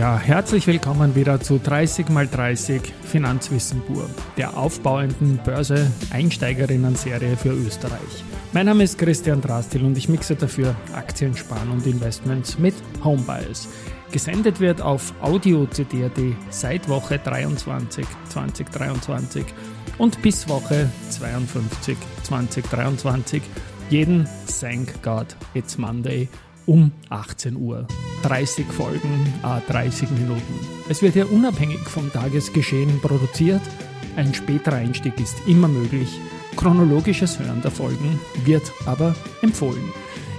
Ja, herzlich willkommen wieder zu 30x30 Finanzwissen pur, der aufbauenden Börse-Einsteigerinnen-Serie für Österreich. Mein Name ist Christian Drastil und ich mixe dafür Aktien, Sparen und Investments mit Homebias. Gesendet wird auf Audio-CD.at seit Woche 23 2023 und bis Woche 52 2023 jeden Thank God It's Monday um 18 Uhr. 30 Folgen, a 30 Minuten. Es wird ja unabhängig vom Tagesgeschehen produziert. Ein späterer Einstieg ist immer möglich. Chronologisches Hören der Folgen wird aber empfohlen.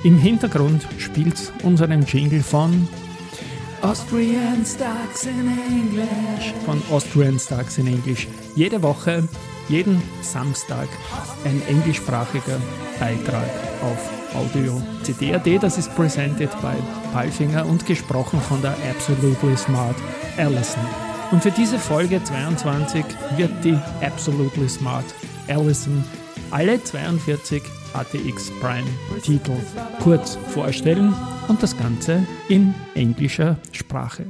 Im Hintergrund spielt unseren Jingle von Austrian Stocks in English. Von Austrian Stocks in English. Jede Woche, jeden Samstag ein englischsprachiger Beitrag auf Audio CD.at. Das ist presented by Palfinger und gesprochen von der Absolutely Smart Allison. Und für diese Folge 22 wird die Absolutely Smart Allison alle 42 ATX Prime Titel kurz vorstellen und das Ganze in englischer Sprache.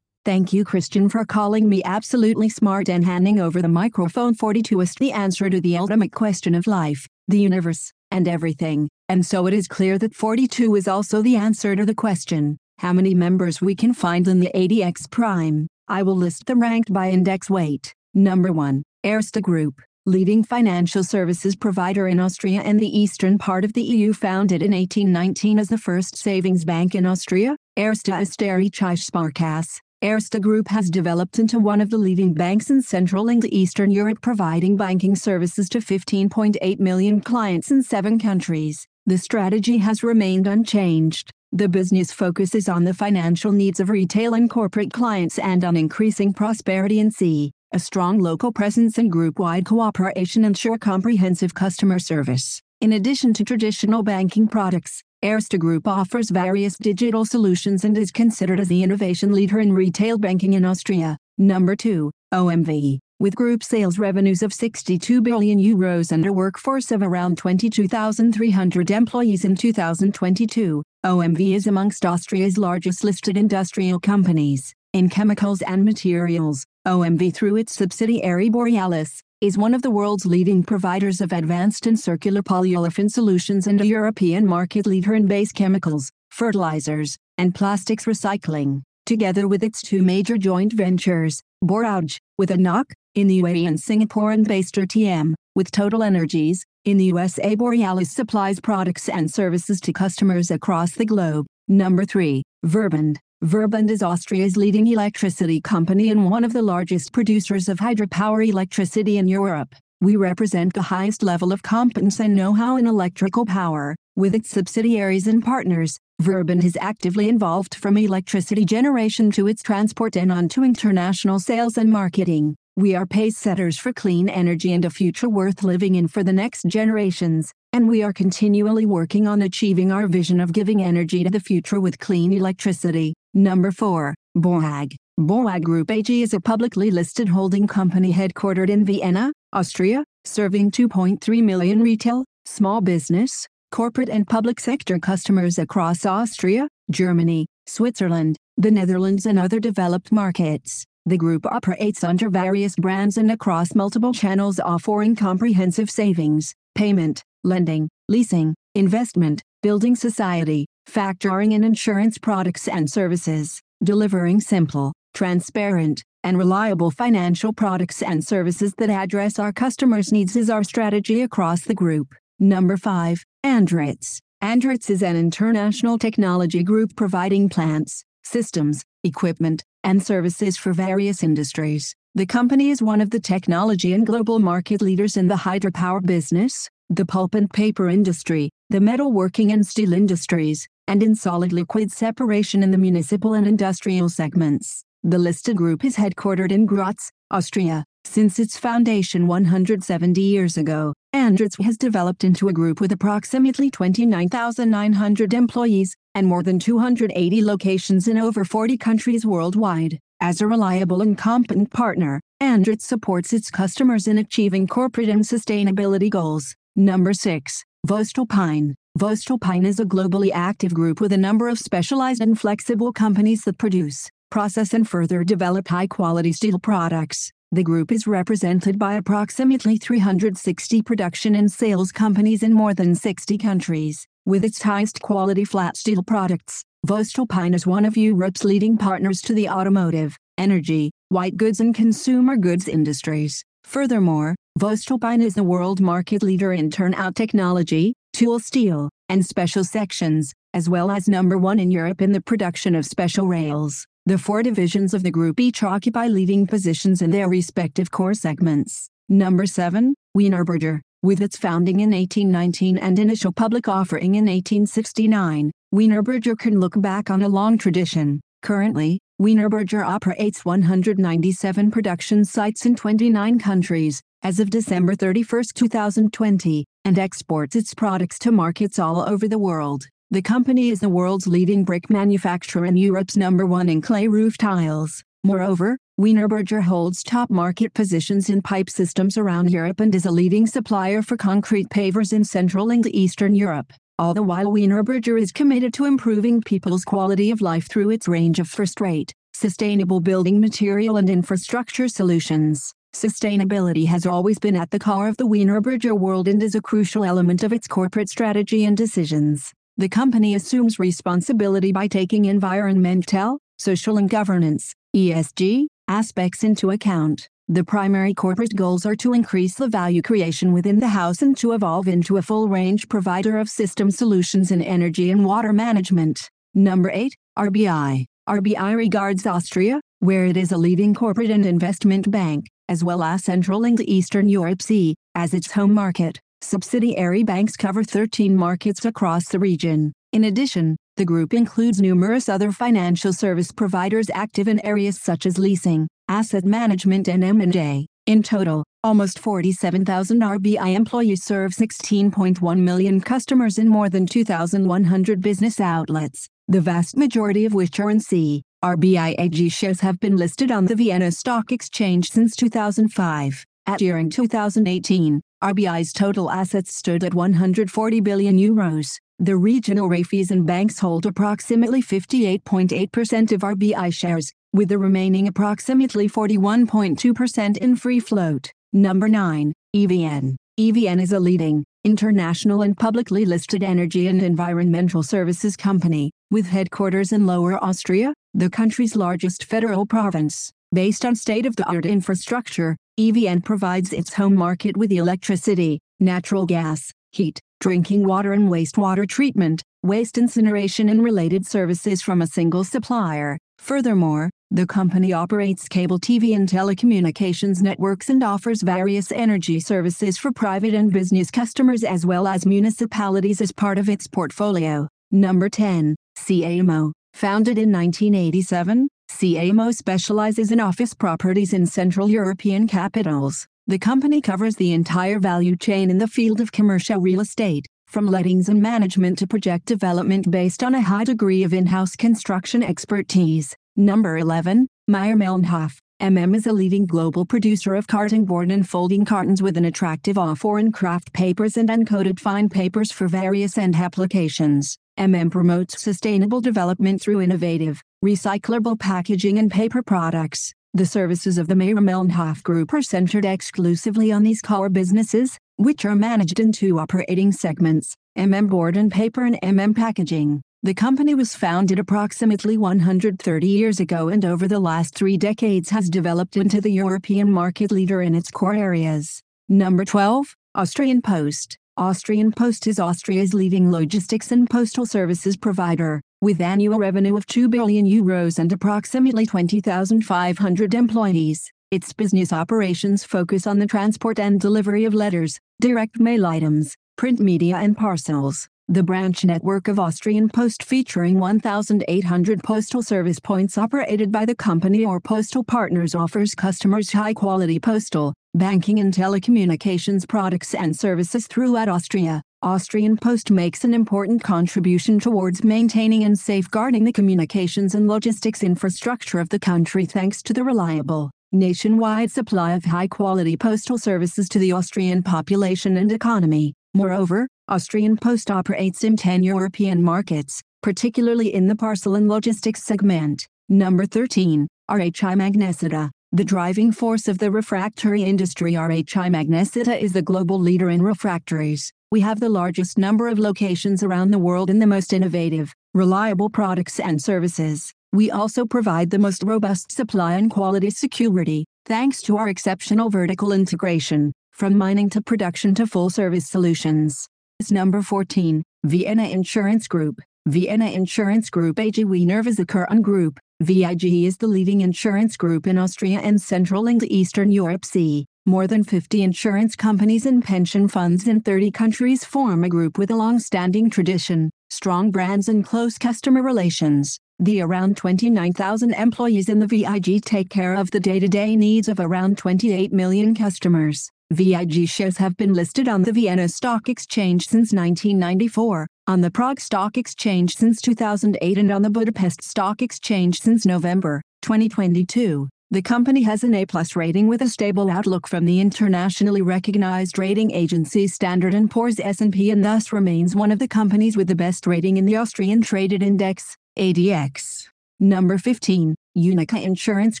Thank you, Christian, for calling me absolutely smart and handing over the microphone. 42 is the answer to the ultimate question of life, the universe, and everything. And so it is clear that 42 is also the answer to the question how many members we can find in the ATX Prime. I will list them ranked by index weight. Number 1, Erste Group leading financial services provider in Austria and the eastern part of the EU founded in 1819 as the first savings bank in Austria, Erste Österreichische Sparkasse. Erste Group has developed into one of the leading banks in Central and Eastern Europe providing banking services to 15.8 million clients in seven countries. The strategy has remained unchanged. The business focuses on the financial needs of retail and corporate clients and on increasing prosperity in C. A strong local presence and group-wide cooperation ensure comprehensive customer service. In addition to traditional banking products, Erste Group offers various digital solutions and is considered as the innovation leader in retail banking in Austria. Number 2, OMV. With group sales revenues of 62 billion euros and a workforce of around 22,300 employees in 2022, OMV is amongst Austria's largest listed industrial companies. In chemicals and materials, OMV through its subsidiary Borealis, is one of the world's leading providers of advanced and circular polyolefin solutions and a European market leader in base chemicals, fertilizers, and plastics recycling. Together with its two major joint ventures, Borouge, with ADNOC, in the UAE and Singapore and based RTM, with Total Energies, in the USA Borealis supplies products and services to customers across the globe. Number 3, Verbund, Verbund is Austria's leading electricity company and one of the largest producers of hydropower electricity in Europe. We represent the highest level of competence and know-how in electrical power. With its subsidiaries and partners, Verbund is actively involved from electricity generation to its transport and on to international sales and marketing. We are pace setters for clean energy and a future worth living in for the next generations, and we are continually working on achieving our vision of giving energy to the future with clean electricity. Number 4, BAWAG. BAWAG Group AG is a publicly listed holding company headquartered in Vienna, Austria, serving 2.3 million retail, small business, corporate and public sector customers across Austria, Germany, Switzerland, the Netherlands and other developed markets. The group operates under various brands and across multiple channels offering comprehensive savings, payment, lending, leasing, investment, building society, factoring and insurance products and services, delivering simple, transparent, and reliable financial products and services that address our customers' needs is our strategy across the group. Number 5, Andritz. Andritz is an international technology group providing plants, systems, equipment, and services for various industries. The company is one of the technology and global market leaders in the hydropower business, the pulp and paper industry, the metalworking and steel industries, and in solid liquid separation in the municipal and industrial segments. The listed group is headquartered in Graz, Austria. Since its foundation 170 years ago, Andritz has developed into a group with approximately 29,900 employees and more than 280 locations in over 40 countries worldwide. As a reliable and competent partner, Andritz supports its customers in achieving corporate and sustainability goals. Number 6. Voestalpine. Voestalpine is a globally active group with a number of specialized and flexible companies that produce, process and further develop high quality steel products. The group is represented by approximately 360 production and sales companies in more than 60 countries. With its highest quality flat steel products, voestalpine is one of Europe's leading partners to the automotive, energy, white goods and consumer goods industries. Furthermore, voestalpine is the world market leader in turnout technology, tool steel, and special sections, as well as number one in Europe in the production of special rails. The four divisions of the group each occupy leading positions in their respective core segments. Number 7, Wienerberger. With its founding in 1819 and initial public offering in 1869, Wienerberger can look back on a long tradition. Currently, Wienerberger operates 197 production sites in 29 countries, as of December 31, 2020, and exports its products to markets all over the world. The company is the world's leading brick manufacturer and Europe's number one in clay roof tiles. Moreover, Wienerberger holds top market positions in pipe systems around Europe and is a leading supplier for concrete pavers in Central and Eastern Europe. All the while Wienerberger is committed to improving people's quality of life through its range of first-rate, sustainable building material and infrastructure solutions. Sustainability has always been at the core of the Wienerberger world and is a crucial element of its corporate strategy and decisions. The company assumes responsibility by taking environmental, social and governance, ESG, aspects into account. The primary corporate goals are to increase the value creation within the house and to evolve into a full range provider of system solutions in energy and water management. Number 8, RBI. RBI regards Austria, where it is a leading corporate and investment bank, as well as Central and Eastern Europe C, as its home market. Subsidiary banks cover 13 markets across the region. In addition, the group includes numerous other financial service providers active in areas such as leasing, asset management and M&A. In total, almost 47,000 RBI employees serve 16.1 million customers in more than 2,100 business outlets, the vast majority of which are in C. RBI AG shares have been listed on the Vienna Stock Exchange since 2005. At year-end 2018, RBI's total assets stood at 140 billion euros. The regional Raiffeisen banks hold approximately 58.8% of RBI shares, with the remaining approximately 41.2% in free float. Number 9, EVN. EVN is a leading, international and publicly listed energy and environmental services company, with headquarters in Lower Austria, the country's largest federal province. Based on state-of-the-art infrastructure, EVN provides its home market with electricity, natural gas, heat, drinking water and wastewater treatment, waste incineration and related services from a single supplier. Furthermore, the company operates cable TV and telecommunications networks and offers various energy services for private and business customers as well as municipalities as part of its portfolio. Number 10, CA Immo. Founded in 1987, CA Immo specializes in office properties in Central European capitals. The company covers the entire value chain in the field of commercial real estate, from lettings and management to project development based on a high degree of in-house construction expertise. Number 11, Mayr-Melnhof. MM is a leading global producer of carton board and folding cartons with an attractive offer in kraft papers and uncoated fine papers for various end applications. MM promotes sustainable development through innovative, recyclable packaging and paper products. The services of the Mayr-Melnhof Group are centered exclusively on these core businesses, which are managed in two operating segments, MM Board and Paper and MM Packaging. The company was founded approximately 130 years ago and over the last three decades has developed into the European market leader in its core areas. Number 12, Austrian Post. Austrian Post is Austria's leading logistics and postal services provider. With annual revenue of 2 billion euros and approximately 20,500 employees, its business operations focus on the transport and delivery of letters, direct mail items, print media and parcels. The branch network of Austrian Post featuring 1,800 postal service points operated by the company or postal partners offers customers high-quality postal, banking and telecommunications products and services throughout Austria. Austrian Post makes an important contribution towards maintaining and safeguarding the communications and logistics infrastructure of the country thanks to the reliable, nationwide supply of high-quality postal services to the Austrian population and economy. Moreover, Austrian Post operates in 10 European markets, particularly in the parcel and logistics segment. Number 13, RHI Magnesita. The driving force of the refractory industry RHI Magnesita is the global leader in refractories. We have the largest number of locations around the world and the most innovative, reliable products and services. We also provide the most robust supply and quality security, thanks to our exceptional vertical integration, from mining to production to full service solutions. Number 14, Vienna Insurance Group. Vienna Insurance Group AG Wiener Versicherung Group, VIG is the leading insurance group in Austria and Central and Eastern Europe. See, more than 50 insurance companies and pension funds in 30 countries form a group with a long-standing tradition, strong brands and close customer relations. The around 29,000 employees in the VIG take care of the day-to-day needs of around 28 million customers. VIG shares have been listed on the Vienna Stock Exchange since 1994, on the Prague Stock Exchange since 2008 and on the Budapest Stock Exchange since November 2022. The company has an A-plus rating with a stable outlook from the internationally recognized rating agency Standard & Poor's S&P and thus remains one of the companies with the best rating in the Austrian Traded Index, ATX. Number 15, Uniqa Insurance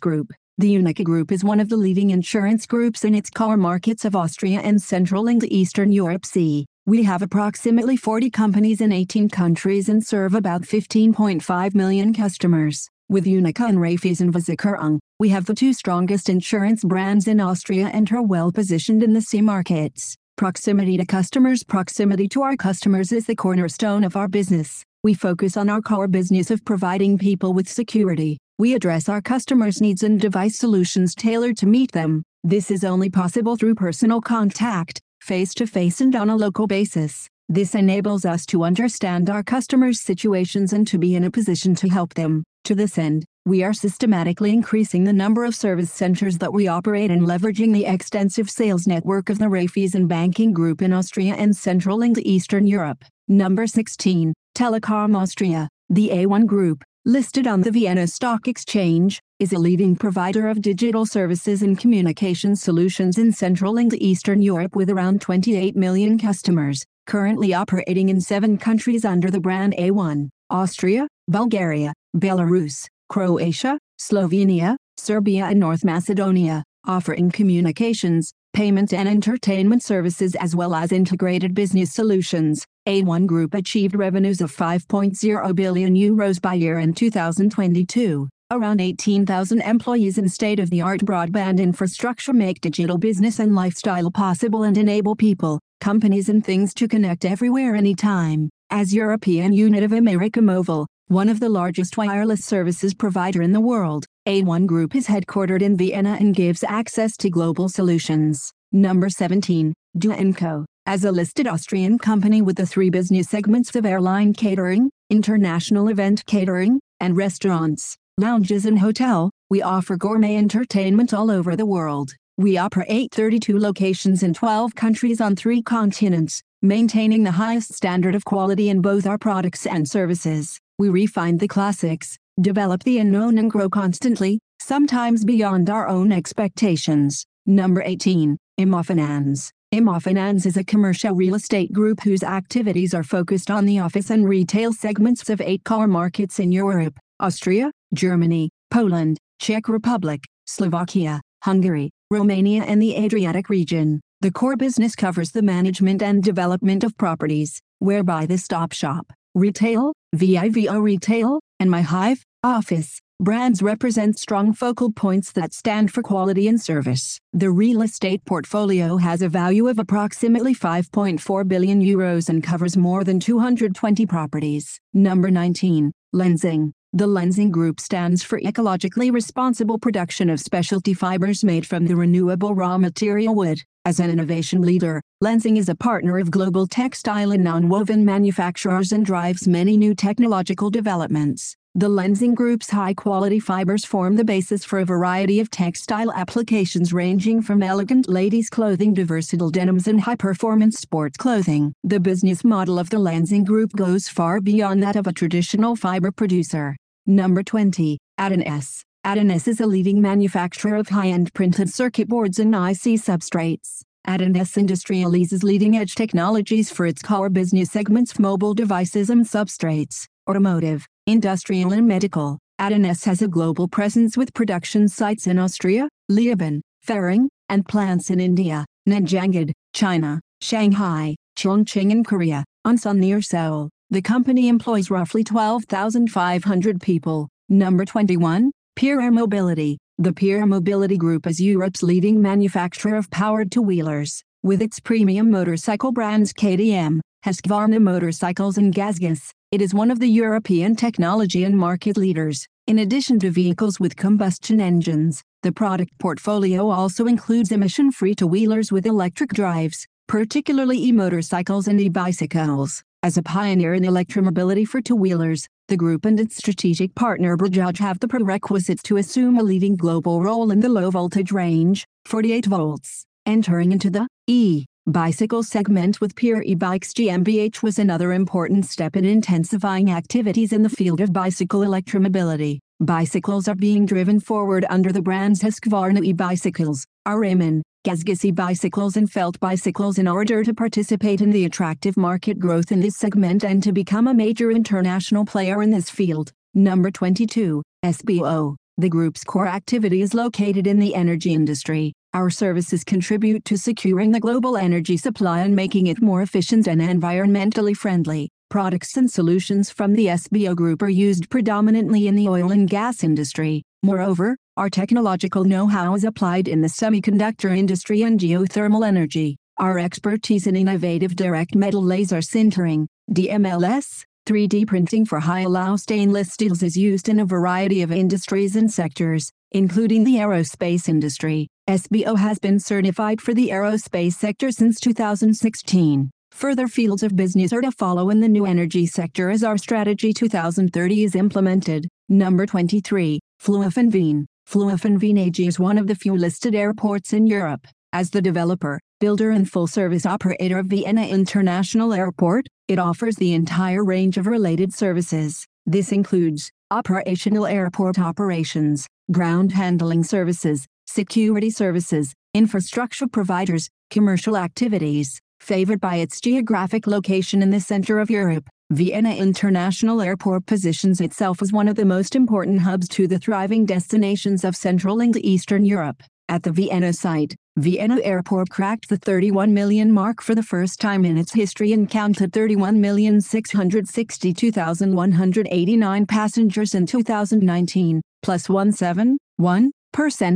Group. The Uniqa Group is one of the leading insurance groups in its core markets of Austria and Central and Eastern Europe. See, we have approximately 40 companies in 18 countries and serve about 15.5 million customers. With Uniqa and Raiffeisen Versicherung, we have the two strongest insurance brands in Austria and are well positioned in the C markets. Proximity to customers Proximity to our customers is the cornerstone of our business. We focus on our core business of providing people with security, we address our customers' needs and device solutions tailored to meet them. This is only possible through personal contact, face to face and on a local basis. This enables us to understand our customers' situations and to be in a position to help them. To this end, we are systematically increasing the number of service centers that we operate and leveraging the extensive sales network of the Raiffeisen Banking Group in Austria and Central and Eastern Europe. Number 16, Telekom Austria, the A1 Group, listed on the Vienna Stock Exchange, is a leading provider of digital services and communication solutions in Central and Eastern Europe with around 28 million customers, currently operating in seven countries under the brand A1, Austria, Bulgaria, Belarus, Croatia, Slovenia, Serbia and North Macedonia, offering communications, payment and entertainment services as well as integrated business solutions. A1 Group achieved revenues of 5.0 billion euros by year in 2022. Around 18,000 employees and state-of-the-art broadband infrastructure make digital business and lifestyle possible and enable people, companies and things to connect everywhere anytime. As European unit of America Mobile, one of the largest wireless services provider in the world, A1 Group is headquartered in Vienna and gives access to global solutions. Number 17, Do & Co. As a listed Austrian company with the three business segments of airline catering, international event catering, and restaurants, lounges and hotel, we offer gourmet entertainment all over the world. We operate 32 locations in 12 countries on three continents, maintaining the highest standard of quality in both our products and services. We refine the classics, develop the unknown and grow constantly, sometimes beyond our own expectations. Number 18, Immofinanz. Immofinanz is a commercial real estate group whose activities are focused on the office and retail segments of eight core markets in Europe, Austria, Germany, Poland, Czech Republic, Slovakia, Hungary, Romania and the Adriatic region. The core business covers the management and development of properties, whereby the Stop Shop, Retail, VIVO Retail, and MyHive, Office, brands represent strong focal points that stand for quality and service. The real estate portfolio has a value of approximately 5.4 billion euros and covers more than 220 properties. Number 19, Lenzing. The Lenzing Group stands for ecologically responsible production of specialty fibers made from the renewable raw material wood. As an innovation leader, Lenzing is a partner of global textile and nonwoven manufacturers and drives many new technological developments. The Lenzing Group's high-quality fibers form the basis for a variety of textile applications ranging from elegant ladies' clothing to versatile denims and high-performance sports clothing. The business model of the Lenzing Group goes far beyond that of a traditional fiber producer. Number 20, AT&S. AT&S is a leading manufacturer of high-end printed circuit boards and IC substrates. AT&S industrializes leading-edge technologies for its core business segments mobile devices and substrates, automotive, industrial and medical. AT&S has a global presence with production sites in Austria, Leoben, Fehring, and plants in India, Nanjangud, China, Shanghai, Chongqing in Korea, Ansan near Seoul. The company employs roughly 12,500 people. Number 21, Pierer Mobility. The Peer Mobility Group is Europe's leading manufacturer of powered two-wheelers, with its premium motorcycle brands KTM, Husqvarna Motorcycles and GasGas. It is one of the European technology and market leaders. In addition to vehicles with combustion engines, the product portfolio also includes emission-free two-wheelers with electric drives, particularly e-motorcycles and e-bicycles. As a pioneer in electromobility for two-wheelers, the group and its strategic partner Bajaj have the prerequisites to assume a leading global role in the low voltage range, 48 volts, entering into the e bicycle segment with Pierer e-bikes GmbH was another important step in intensifying activities in the field of bicycle electromobility. Bicycles are being driven forward under the brands Husqvarna e-bicycles, R Raymon, GasGas e-bicycles and Felt bicycles in order to participate in the attractive market growth in this segment and to become a major international player in this field. Number 22, SBO. The group's core activity is located in the energy industry. Our services contribute to securing the global energy supply and making it more efficient and environmentally friendly. Products and solutions from the SBO Group are used predominantly in the oil and gas industry. Moreover, our technological know-how is applied in the semiconductor industry and geothermal energy. Our expertise in innovative direct metal laser sintering, DMLS, 3D printing for high-alloy stainless steels is used in a variety of industries and sectors, including the aerospace industry. SBO has been certified for the aerospace sector since 2016. Further fields of business are to follow in the new energy sector as our Strategy 2030 is implemented. Number 23, Flughafen Flughafen AG is one of the few listed airports in Europe. As the developer, builder and full-service operator of Vienna International Airport, it offers the entire range of related services. This includes operational airport operations, ground handling services, security services, infrastructure providers, commercial activities, favored by its geographic location in the center of Europe. Vienna International Airport positions itself as one of the most important hubs to the thriving destinations of Central and Eastern Europe. At the Vienna site, Vienna Airport cracked the 31 million mark for the first time in its history and counted 31,662,189 passengers in 2019, plus 171%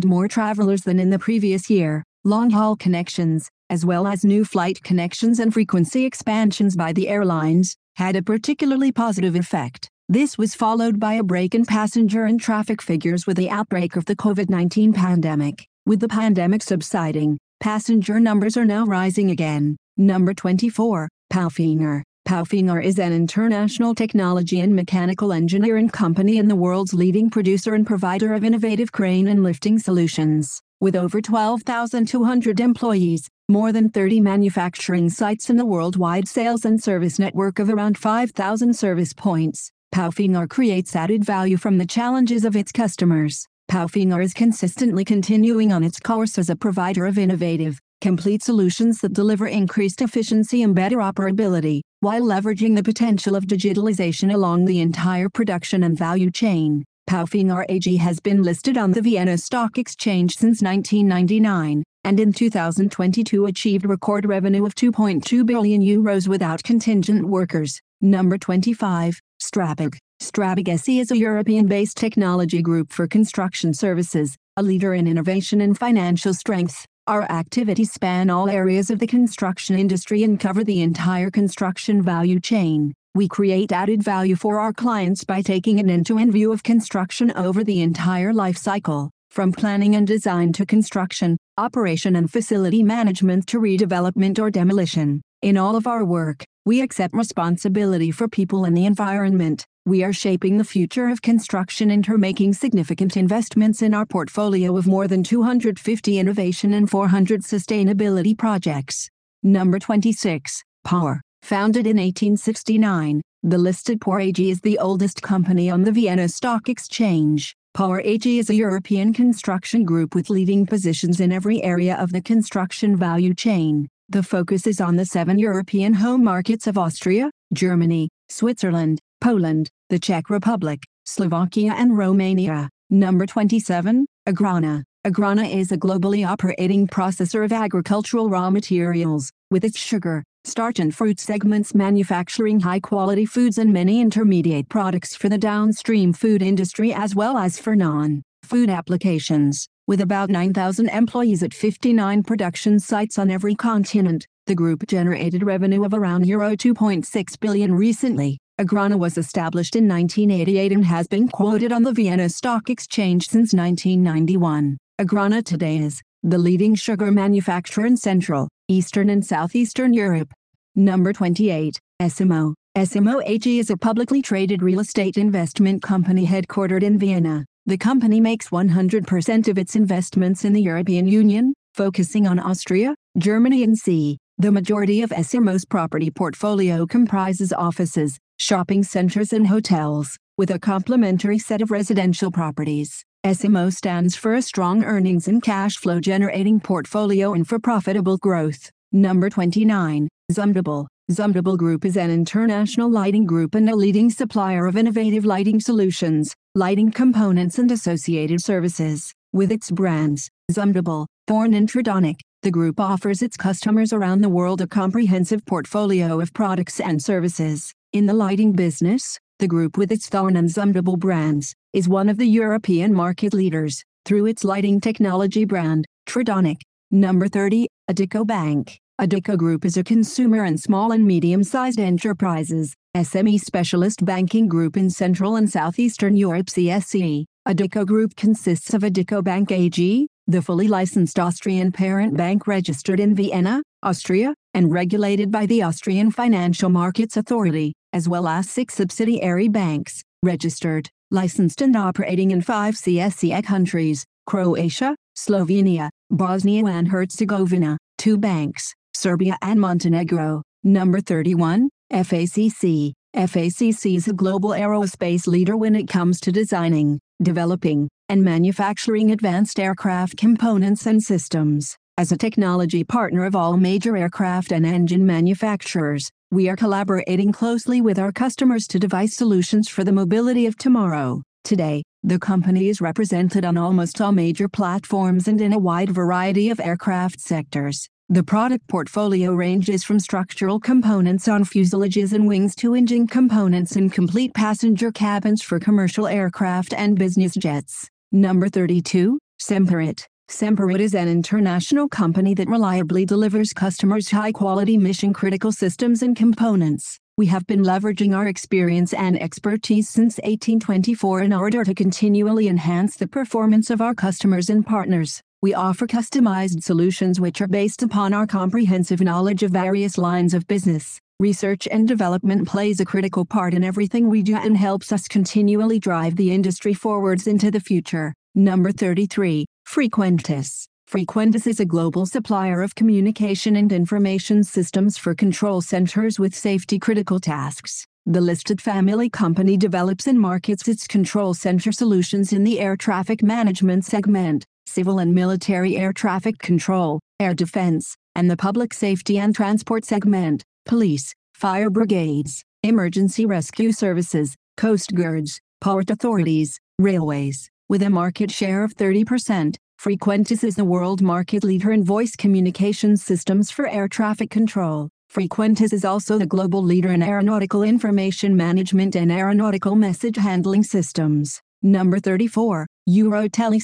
more travelers than in the previous year. Long-haul connections, as well as new flight connections and frequency expansions by the airlines, had a particularly positive effect. This was followed by a break in passenger and traffic figures with the outbreak of the COVID-19 pandemic. With the pandemic subsiding, passenger numbers are now rising again. Number 24, Palfinger. Palfinger is an international technology and mechanical engineering company and the world's leading producer and provider of innovative crane and lifting solutions. With over 12,200 employees, more than 30 manufacturing sites in the worldwide sales and service network of around 5,000 service points, Palfinger creates added value from the challenges of its customers. Palfinger is consistently continuing on its course as a provider of innovative, complete solutions that deliver increased efficiency and better operability, while leveraging the potential of digitalization along the entire production and value chain. Palfinger AG has been listed on the Vienna Stock Exchange since 1999, and in 2022 achieved record revenue of 2.2 billion euros without contingent workers. Number 25, Strabag. Strabag SE is a European-based technology group for construction services, a leader in innovation and financial strength. Our activities span all areas of the construction industry and cover the entire construction value chain. We create added value for our clients by taking an end-to-end view of construction over the entire life cycle, from planning and design to construction, operation and facility management to redevelopment or demolition. In all of our work, we accept responsibility for people and the environment. We are shaping the future of construction and are making significant investments in our portfolio of more than 250 innovation and 400 sustainability projects. Number 26, Porr. Founded in 1869, the listed Porr AG is the oldest company on the Vienna Stock Exchange. Porr AG is a European construction group with leading positions in every area of the construction value chain. The focus is on the seven European home markets of Austria, Germany, Switzerland, Poland, the Czech Republic, Slovakia and Romania. Number 27, Agrana. Agrana is a globally operating processor of agricultural raw materials, with its sugar, starch and fruit segments manufacturing high-quality foods and many intermediate products for the downstream food industry as well as for non-food applications. With about 9,000 employees at 59 production sites on every continent, the group generated revenue of around Euro 2.6 billion recently. Agrana was established in 1988 and has been quoted on the Vienna Stock Exchange since 1991. Agrana today is the leading sugar manufacturer in Central, Eastern and Southeastern Europe. Number 28, S IMMO. S IMMO AG is a publicly traded real estate investment company headquartered in Vienna. The company makes 100% of its investments in the European Union, focusing on Austria, Germany and C. The majority of S IMMO's property portfolio comprises offices, shopping centers and hotels, with a complementary set of residential properties. S IMMO stands for a strong earnings and cash flow generating portfolio and for profitable growth. Number 29, Zumtobel. Zumtobel Group is an international lighting group and a leading supplier of innovative lighting solutions, lighting components and associated services. With its brands, Zumtobel, Thorn and Tridonic, the group offers its customers around the world a comprehensive portfolio of products and services. In the lighting business, the group with its Thorn and Zumtobel brands, is one of the European market leaders, through its lighting technology brand, Tridonic. Number 30, Addiko Bank. Addiko Group is a consumer and small and medium-sized enterprises, SME specialist banking group in Central and Southeastern Europe CSE. Addiko Group consists of Addiko Bank AG, the fully licensed Austrian parent bank registered in Vienna, Austria, and regulated by the Austrian Financial Markets Authority, as well as six subsidiary banks, registered, licensed and operating in five CSE countries, Croatia, Slovenia, Bosnia and Herzegovina, two banks, Serbia and Montenegro. Number 31, FACC. FACC is a global aerospace leader when it comes to designing, developing, and manufacturing advanced aircraft components and systems. As a technology partner of all major aircraft and engine manufacturers, we are collaborating closely with our customers to devise solutions for the mobility of tomorrow. Today, the company is represented on almost all major platforms and in a wide variety of aircraft sectors. The product portfolio ranges from structural components on fuselages and wings to engine components and complete passenger cabins for commercial aircraft and business jets. Number 32, Semperit. Semperit is an international company that reliably delivers customers high-quality mission-critical systems and components. We have been leveraging our experience and expertise since 1824 in order to continually enhance the performance of our customers and partners. We offer customized solutions which are based upon our comprehensive knowledge of various lines of business. Research and development plays a critical part in everything we do and helps us continually drive the industry forwards into the future. Number 33, Frequentis. Frequentis is a global supplier of communication and information systems for control centers with safety critical tasks. The listed family company develops and markets its control center solutions in the air traffic management segment civil and military air traffic control, air defense, and the public safety and transport segment, police, fire brigades, emergency rescue services, coast guards, port authorities, railways. With a market share of 30%, Frequentis is the world market leader in voice communication systems for air traffic control. Frequentis is also the global leader in aeronautical information management and aeronautical message handling systems. Number 34, Eurotele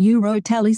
Eurotele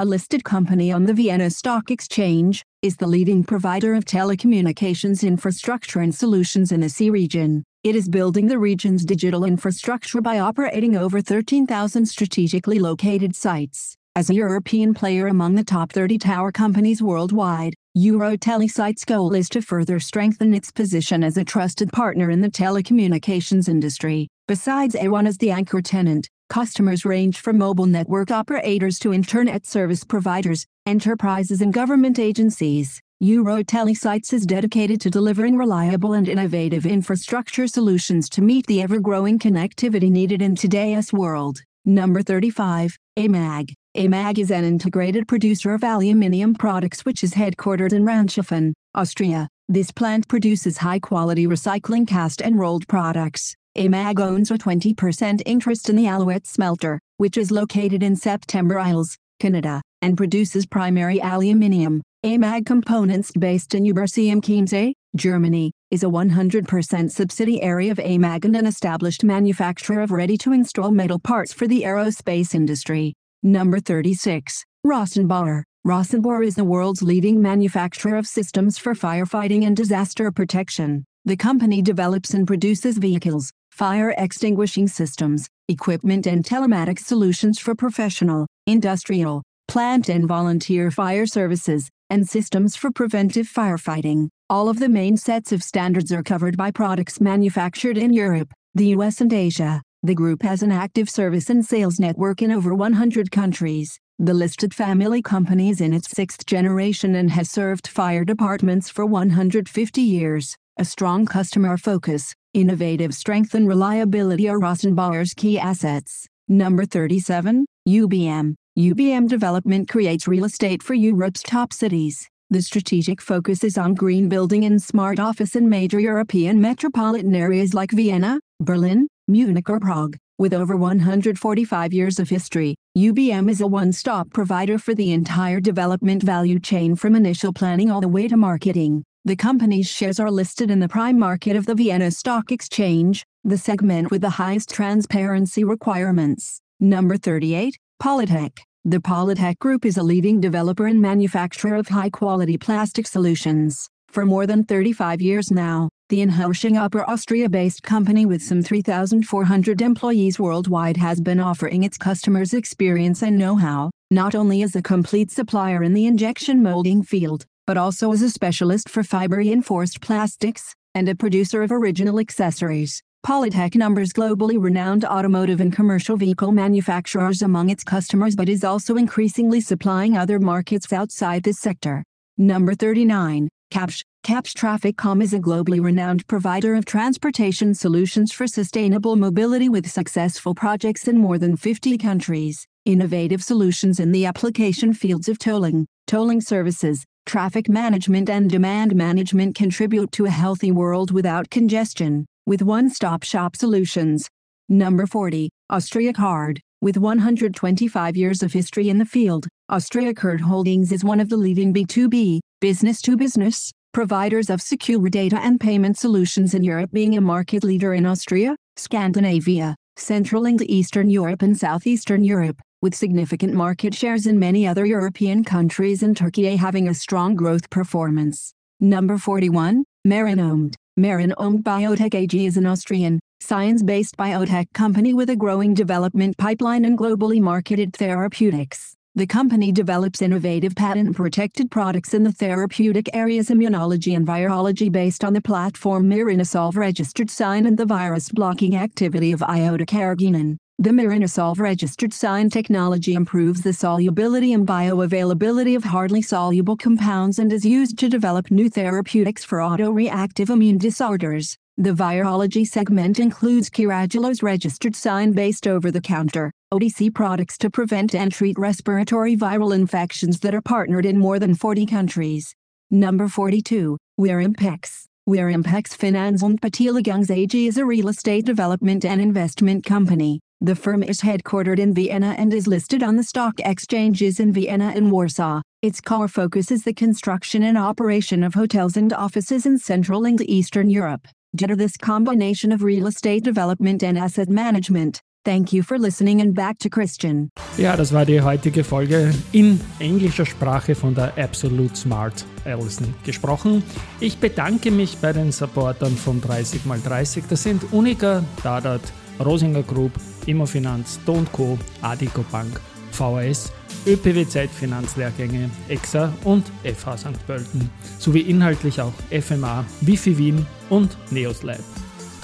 a listed company on the Vienna Stock Exchange, is the leading provider of telecommunications infrastructure and solutions in the CEE region. It is building the region's digital infrastructure by operating over 13,000 strategically located sites. As a European player among the top 30 tower companies worldwide, EuroTeleSites' goal is to further strengthen its position as a trusted partner in the telecommunications industry. Besides A1 as the anchor tenant, Customers range from mobile network operators to internet service providers, enterprises and government agencies. Eurotele is dedicated to delivering reliable and innovative infrastructure solutions to meet the ever-growing connectivity needed in today's world. Number 35, AMAG. AMAG is an integrated producer of aluminium products which is headquartered in Ranshofen, Austria. This plant produces high-quality recycling cast and rolled products. AMAG owns a 20% interest in the Alouette smelter, which is located in Sept-Îles, Canada, and produces primary aluminium. AMAG Components based in Übersee am Chiemsee, Germany, is a 100% subsidiary of AMAG and an established manufacturer of ready-to-install metal parts for the aerospace industry. Number 36, Rosenbauer. Rosenbauer is the world's leading manufacturer of systems for firefighting and disaster protection. The company develops and produces vehicles, fire extinguishing systems, equipment and telematics solutions for professional, industrial, plant and volunteer fire services, and systems for preventive firefighting. All of the main sets of standards are covered by products manufactured in Europe, the US and Asia. The group has an active service and sales network in over 100 countries. The listed family company is in its sixth generation and has served fire departments for 150 years. A strong customer focus, innovative strength and reliability are Rosenbauer's key assets. Number 37, UBM. UBM Development creates real estate for Europe's top cities. The strategic focus is on green building and smart office in major European metropolitan areas like Vienna, Berlin, Munich or Prague. With over 145 years of history, UBM is a one-stop provider for the entire development value chain from initial planning all the way to marketing. The company's shares are listed in the prime market of the Vienna Stock Exchange, the segment with the highest transparency requirements. Number 38, Polytec. The Polytec Group is a leading developer and manufacturer of high-quality plastic solutions. For more than 35 years now, the Hörsching Upper Austria-based company with some 3,400 employees worldwide has been offering its customers experience and know-how, not only as a complete supplier in the injection molding field, but also as a specialist for fiber-reinforced plastics, and a producer of original accessories. Polytec numbers globally renowned automotive and commercial vehicle manufacturers among its customers but is also increasingly supplying other markets outside this sector. Number 39, Kapsch. Kapsch TrafficCom is a globally renowned provider of transportation solutions for sustainable mobility with successful projects in more than 50 countries. Innovative solutions in the application fields of tolling, tolling services, traffic management and demand management contribute to a healthy world without congestion with one-stop shop solutions. Number 40, Austria Card. With 125 years of history in the field, Austria Card Holdings is one of the leading B2B, business-to-business, providers of secure data and payment solutions in Europe being a market leader in Austria, Scandinavia, Central and Eastern Europe and Southeastern Europe, with significant market shares in many other European countries and Turkey having a strong growth performance. Number 41, Marinomed. Marinomed Biotech AG is an Austrian, science-based biotech company with a growing development pipeline and globally marketed therapeutics. The company develops innovative patent-protected products in the therapeutic areas immunology and virology based on the platform Marinosolv registered sign and the virus-blocking activity of iota-carrageenan. The Marinosolv registered sign technology improves the solubility and bioavailability of hardly soluble compounds and is used to develop new therapeutics for autoreactive immune disorders. The virology segment includes Carragelose registered sign based over-the-counter OTC products to prevent and treat respiratory viral infections that are partnered in more than 40 countries. Number 42, Warimpex. Warimpex Finanz und Beteiligungen AG is a real estate development and investment company. The firm is headquartered in Vienna and is listed on the stock exchanges in Vienna and Warsaw. Its core focus is the construction and operation of hotels and offices in Central and Eastern Europe. Due to this combination of real estate development and asset management. Thank you for listening and back to Christian. Ja, das war die heutige Folge in englischer Sprache von der Absolute Smart Allison gesprochen. Ich bedanke mich bei den Supportern von 30x30. Das sind Unica, Dadat, Rosinger Group, Immofinanz, Don Co., Adico Bank, VHS, ÖPWZ Finanzlehrgänge, EXA und FH St. Pölten, sowie inhaltlich auch FMA, Wifi Wien und Neoslab.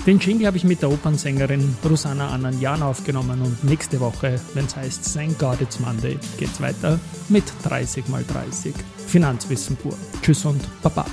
Den Jingle habe ich mit der Opernsängerin Rosanna Ananjan aufgenommen und nächste Woche, wenn es heißt Thank God It's Monday, geht's weiter mit 30x30 Finanzwissen pur. Tschüss und Baba.